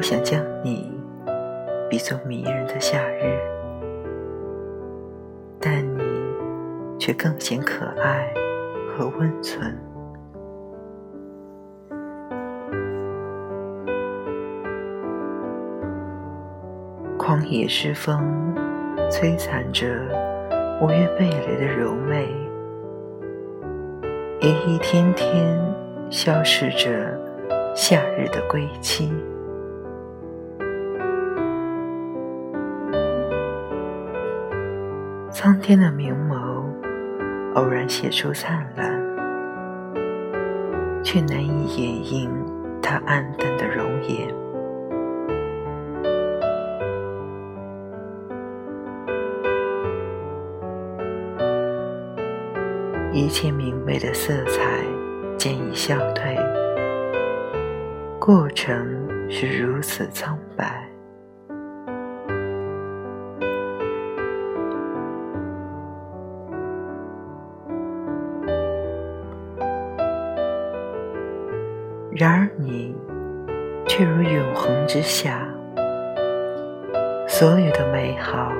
我想将你比作迷人的夏日，但你却更显可爱和温存。荒野之风摧残着五月蓓蕾的柔美，也一天天消逝着夏日的归期。苍天的明眸偶然写出灿烂，却难以掩映他暗淡的容颜。一切明媚的色彩渐已消退，过程是如此苍白。然而你却如永恒之夏，所有的美好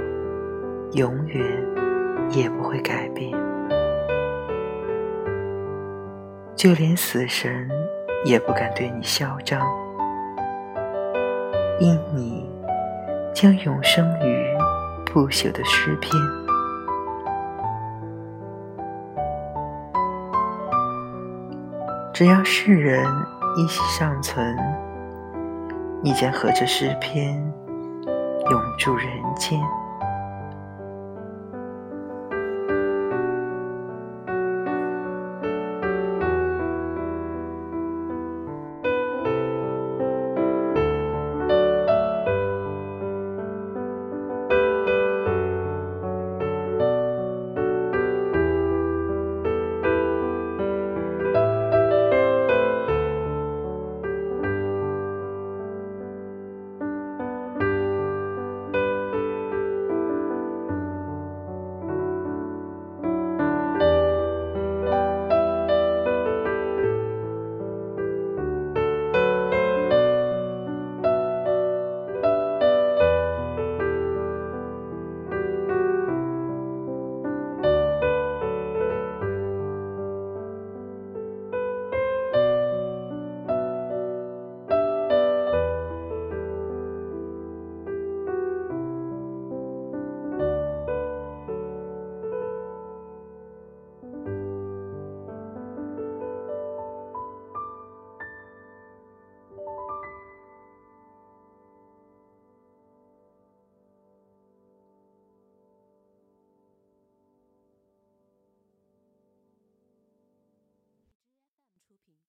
永远也不会改变，就连死神也不敢对你嚣张，因你将永生于不朽的诗篇。只要世人。依稀尚存，你将和着诗篇永驻人间。